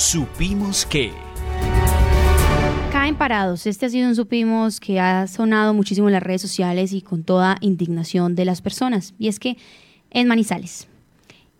Supimos que... Caen parados. Este ha sido un supimos que ha sonado muchísimo en las redes sociales y con toda indignación de las personas. Y es que en Manizales,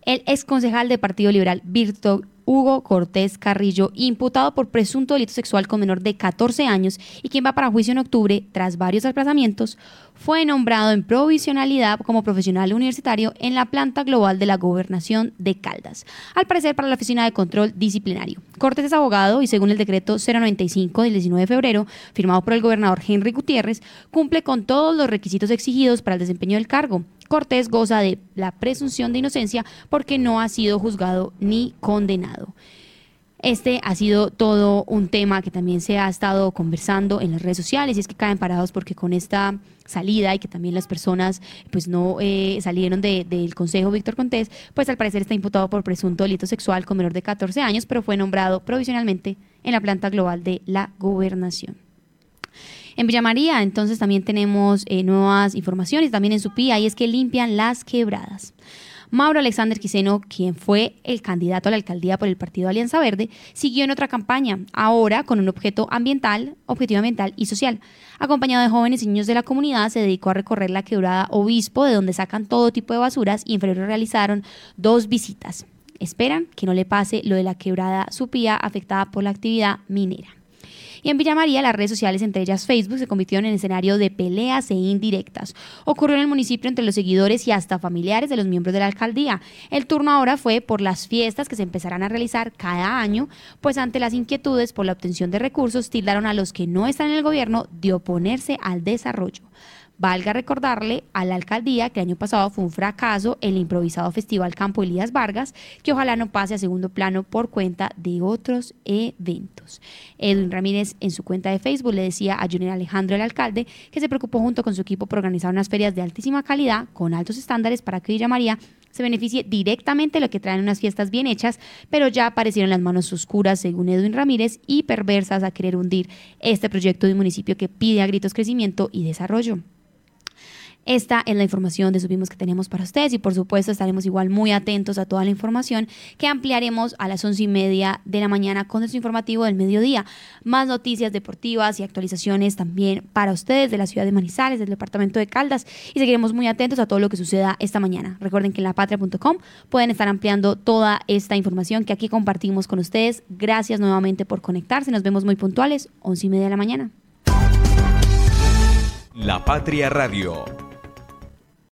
el ex concejal del Partido Liberal, Víctor Hugo Cortés Carrillo, imputado por presunto delito sexual con menor de 14 años y quien va para juicio en octubre tras varios desplazamientos, fue nombrado en provisionalidad como profesional universitario en la planta global de la gobernación de Caldas, al parecer para la Oficina de Control Disciplinario. Cortés es abogado y según el decreto 095 del 19 de febrero, firmado por el gobernador Henry Gutiérrez, cumple con todos los requisitos exigidos para el desempeño del cargo. Cortés goza de la presunción de inocencia porque no ha sido juzgado ni condenado. Este ha sido todo un tema que también se ha estado conversando en las redes sociales y es que caen parados porque con esta salida y que también las personas pues no eh, salieron del Consejo Víctor Contés, pues al parecer está imputado por presunto delito sexual con menor de 14 años, pero fue nombrado provisionalmente en la planta global de la gobernación. En Villa María, entonces también tenemos eh, nuevas informaciones, también en Supía, y es que limpian las quebradas. Mauro Alexander Quiseno, quien fue el candidato a la alcaldía por el partido Alianza Verde, siguió en otra campaña, ahora con un objeto ambiental, objetivo ambiental y social. Acompañado de jóvenes y niños de la comunidad, se dedicó a recorrer la quebrada Obispo, de donde sacan todo tipo de basuras, y en febrero realizaron dos visitas. Esperan que no le pase lo de la quebrada Supía afectada por la actividad minera. Y en Villa María, las redes sociales, entre ellas Facebook, se convirtieron en escenario de peleas e indirectas. Ocurrió en el municipio entre los seguidores y hasta familiares de los miembros de la alcaldía. El turno ahora fue por las fiestas que se empezarán a realizar cada año, pues ante las inquietudes por la obtención de recursos, tildaron a los que no están en el gobierno de oponerse al desarrollo. Valga recordarle a la alcaldía que el año pasado fue un fracaso el improvisado Festival Campo Elías Vargas, que ojalá no pase a segundo plano por cuenta de otros eventos. Edwin Ramírez en su cuenta de Facebook le decía a Junior Alejandro, el alcalde, que se preocupó junto con su equipo por organizar unas ferias de altísima calidad con altos estándares para que Villa María se beneficie directamente de lo que traen unas fiestas bien hechas, pero ya aparecieron las manos oscuras, según Edwin Ramírez, y perversas a querer hundir este proyecto de un municipio que pide a gritos crecimiento y desarrollo. Esta es la información de Subimos que tenemos para ustedes y por supuesto estaremos igual muy atentos a toda la información que ampliaremos a las once y media de la mañana con nuestro informativo del mediodía. Más noticias deportivas y actualizaciones también para ustedes de la ciudad de Manizales, del departamento de Caldas y seguiremos muy atentos a todo lo que suceda esta mañana. Recuerden que en lapatria.com pueden estar ampliando toda esta información que aquí compartimos con ustedes. Gracias nuevamente por conectarse. Nos vemos muy puntuales, once y media de la mañana. La Patria Radio